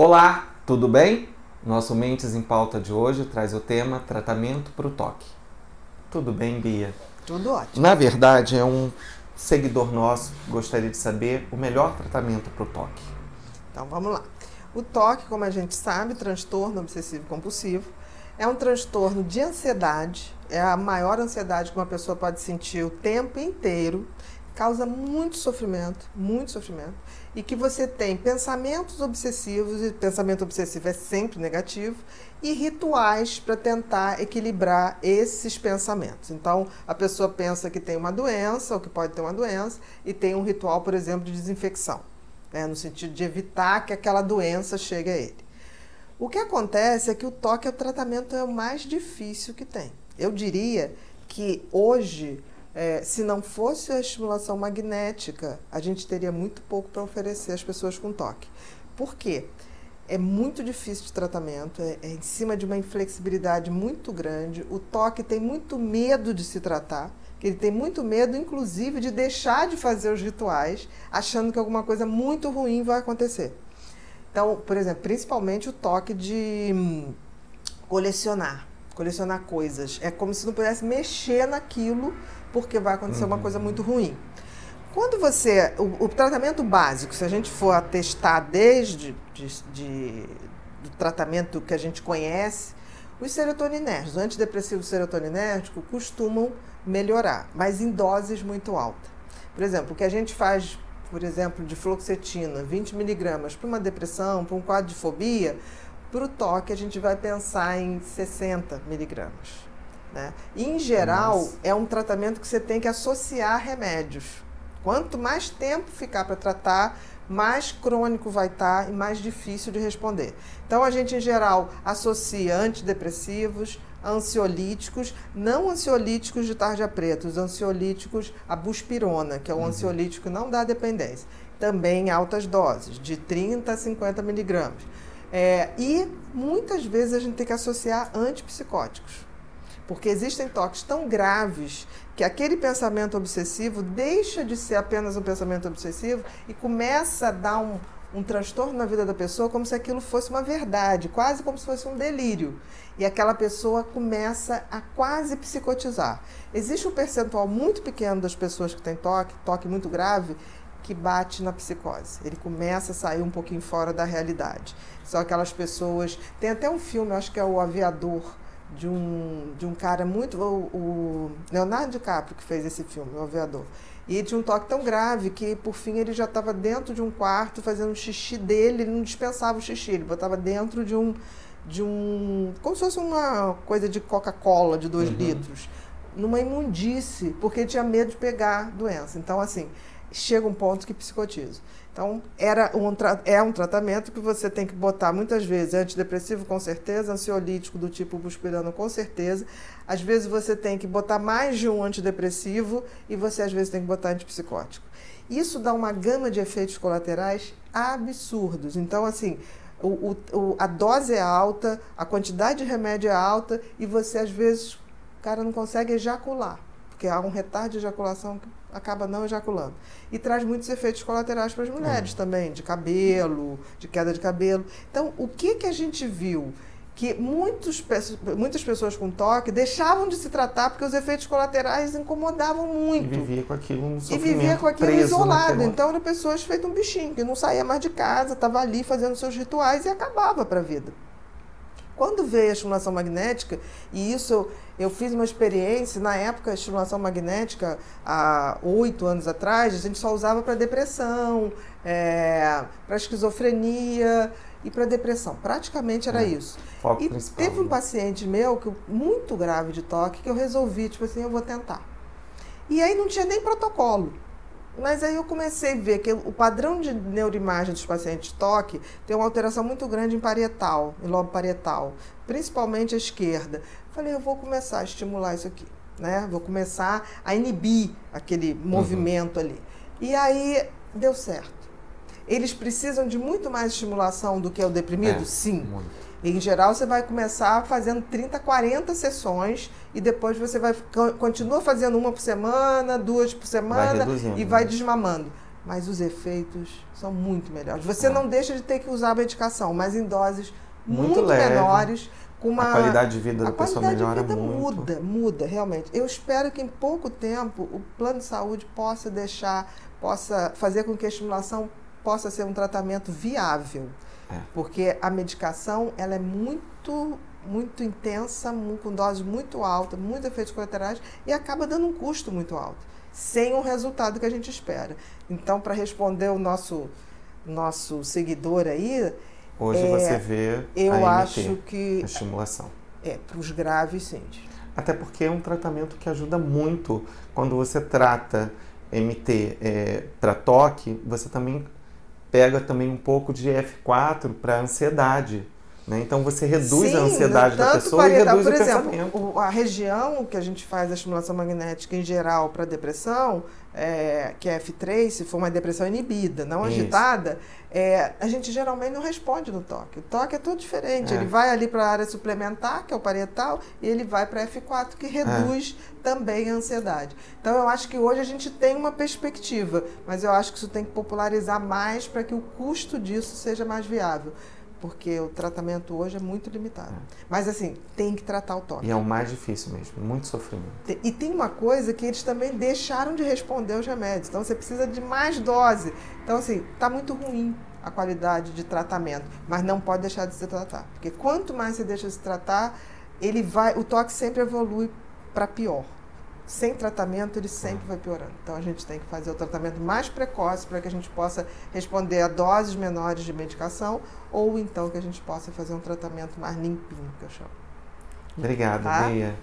Olá, tudo bem? Nosso Mentes em Pauta de hoje traz o tema Tratamento para o Toque. Tudo bem, Bia? Tudo ótimo. Na verdade, é um seguidor nosso que gostaria de saber o melhor tratamento para o toque. Então vamos lá. O toque, como a gente sabe, transtorno obsessivo compulsivo, é um transtorno de ansiedade, é a maior ansiedade que uma pessoa pode sentir o tempo inteiro, causa muito sofrimento, muito sofrimento, e que você tem pensamentos obsessivos, e pensamento obsessivo é sempre negativo, e rituais para tentar equilibrar esses pensamentos. Então, a pessoa pensa que tem uma doença, ou que pode ter uma doença, e tem um ritual, por exemplo, de desinfecção, né, no sentido de evitar que aquela doença chegue a ele. O que acontece é que o toque, o tratamento é o mais difícil que tem. Eu diria que hoje, é, se não fosse a estimulação magnética, a gente teria muito pouco para oferecer às pessoas com toque. Por quê? É muito difícil de tratamento, é, é em cima de uma inflexibilidade muito grande. O toque tem muito medo de se tratar, ele tem muito medo, inclusive, de deixar de fazer os rituais, achando que alguma coisa muito ruim vai acontecer. Então, por exemplo, principalmente o toque de hum, colecionar, colecionar coisas. É como se não pudesse mexer naquilo, porque vai acontecer uhum. uma coisa muito ruim. Quando você. O, o, tratamento básico, se a gente for atestar desde de, de, do tratamento que a gente conhece, os serotoninérgicos, os antidepressivos serotoninérgicos, costumam melhorar, mas em doses muito altas. Por exemplo, o que a gente faz por exemplo, de fluoxetina, 20 miligramas, para uma depressão, para um quadro de fobia, para o toque a gente vai pensar em 60 miligramas. Né? E, em geral, Nossa. é um tratamento que você tem que associar remédios. Quanto mais tempo ficar para tratar, mais crônico vai estar tá e mais difícil de responder. Então, a gente, em geral, associa antidepressivos, ansiolíticos, não ansiolíticos de tarja preta, os ansiolíticos, a buspirona, que é o uhum. ansiolítico que não dá dependência, também em altas doses, de 30 a 50 miligramas. É, e muitas vezes a gente tem que associar antipsicóticos, porque existem toques tão graves que aquele pensamento obsessivo deixa de ser apenas um pensamento obsessivo e começa a dar um, um transtorno na vida da pessoa como se aquilo fosse uma verdade, quase como se fosse um delírio. E aquela pessoa começa a quase psicotizar. Existe um percentual muito pequeno das pessoas que têm toque, toque muito grave, que bate na psicose. Ele começa a sair um pouquinho fora da realidade. São aquelas pessoas. Tem até um filme, acho que é O Aviador, de um, de um cara muito. O, o Leonardo DiCaprio que fez esse filme, O Aviador. E ele tinha um toque tão grave que, por fim, ele já estava dentro de um quarto fazendo xixi dele, ele não dispensava o xixi, ele botava dentro de um. de um. como se fosse uma coisa de Coca-Cola de dois uhum. litros, numa imundície, porque ele tinha medo de pegar doença. Então, assim, chega um ponto que psicotiza. Então, era um, é um tratamento que você tem que botar muitas vezes antidepressivo, com certeza, ansiolítico do tipo buspirano, com certeza. Às vezes você tem que botar mais de um antidepressivo e você às vezes tem que botar antipsicótico. Isso dá uma gama de efeitos colaterais absurdos. Então, assim, o, o, a dose é alta, a quantidade de remédio é alta e você às vezes, cara não consegue ejacular, porque há um retardo de ejaculação que acaba não ejaculando. E traz muitos efeitos colaterais para as mulheres é. também, de cabelo, de queda de cabelo. Então, o que, que a gente viu? Que muitos, muitas pessoas com toque deixavam de se tratar porque os efeitos colaterais incomodavam muito. E vivia com aquilo um E vivia com aquilo isolado. Então, eram pessoas feito um bichinho, que não saía mais de casa, estava ali fazendo seus rituais e acabava para a vida. Quando veio a estimulação magnética, e isso eu fiz uma experiência, na época a estimulação magnética, há oito anos atrás, a gente só usava para depressão, é, para esquizofrenia e para depressão. Praticamente era é, isso. e teve um né? paciente meu, que muito grave de toque, que eu resolvi, tipo assim, eu vou tentar. E aí não tinha nem protocolo. Mas aí eu comecei a ver que o padrão de neuroimagem dos pacientes de toque tem uma alteração muito grande em parietal, em lobo parietal, principalmente a esquerda. Falei, eu vou começar a estimular isso aqui, né? Vou começar a inibir aquele uhum. movimento ali. E aí deu certo. Eles precisam de muito mais estimulação do que o deprimido? É, Sim. Muito. Em geral, você vai começar fazendo 30, 40 sessões e depois você vai continua fazendo uma por semana, duas por semana vai e vai né? desmamando. mas os efeitos são muito melhores. Você É. não deixa de ter que usar a medicação, mas em doses Muito muito, leve. menores, com uma A qualidade de vida da pessoa melhora de vida muito. muda, muda realmente. Eu espero que em pouco tempo o plano de saúde possa deixar, possa fazer com que a estimulação possa ser um tratamento viável, É. porque a medicação ela é muito muito intensa, com doses muito altas, muitos efeitos colaterais e acaba dando um custo muito alto, sem o resultado que a gente espera. Então, para responder o nosso nosso seguidor aí, Hoje É, você vê eu a MT, acho que a estimulação. é para os graves, sim. Até porque é um tratamento que ajuda muito quando você trata MT para toque, você também pega também um pouco de F4 para ansiedade. Né? Então você reduz a Sim, ansiedade da pessoa e reduz Por o exemplo, pensamento. a região que a gente faz a estimulação magnética em geral para depressão, é, que é F3, se for uma depressão inibida, não Isso. agitada, é, a gente geralmente não responde no toque. O toque é tudo diferente. É. Ele vai ali para a área suplementar, que é o parietal, e ele vai para F4, que reduz também a ansiedade. Então eu acho que hoje a gente tem uma perspectiva, mas eu acho que isso tem que popularizar mais para que o custo disso seja mais viável. Porque o tratamento hoje é muito limitado. Mas assim, tem que tratar o toque. E é o mais difícil mesmo, muito sofrimento. E tem uma coisa que eles também deixaram de responder os remédios. Então você precisa de mais dose. Então, assim, está muito ruim a qualidade de tratamento, mas não pode deixar de se tratar. Porque quanto mais você deixa de se tratar, ele vai, o toque sempre evolui para pior. Sem tratamento, ele sempre vai piorando. Então a gente tem que fazer o tratamento mais precoce para que a gente possa responder a doses menores de medicação ou então que a gente possa fazer um tratamento mais limpinho, que eu chamo. Obrigado, Tá? Bia.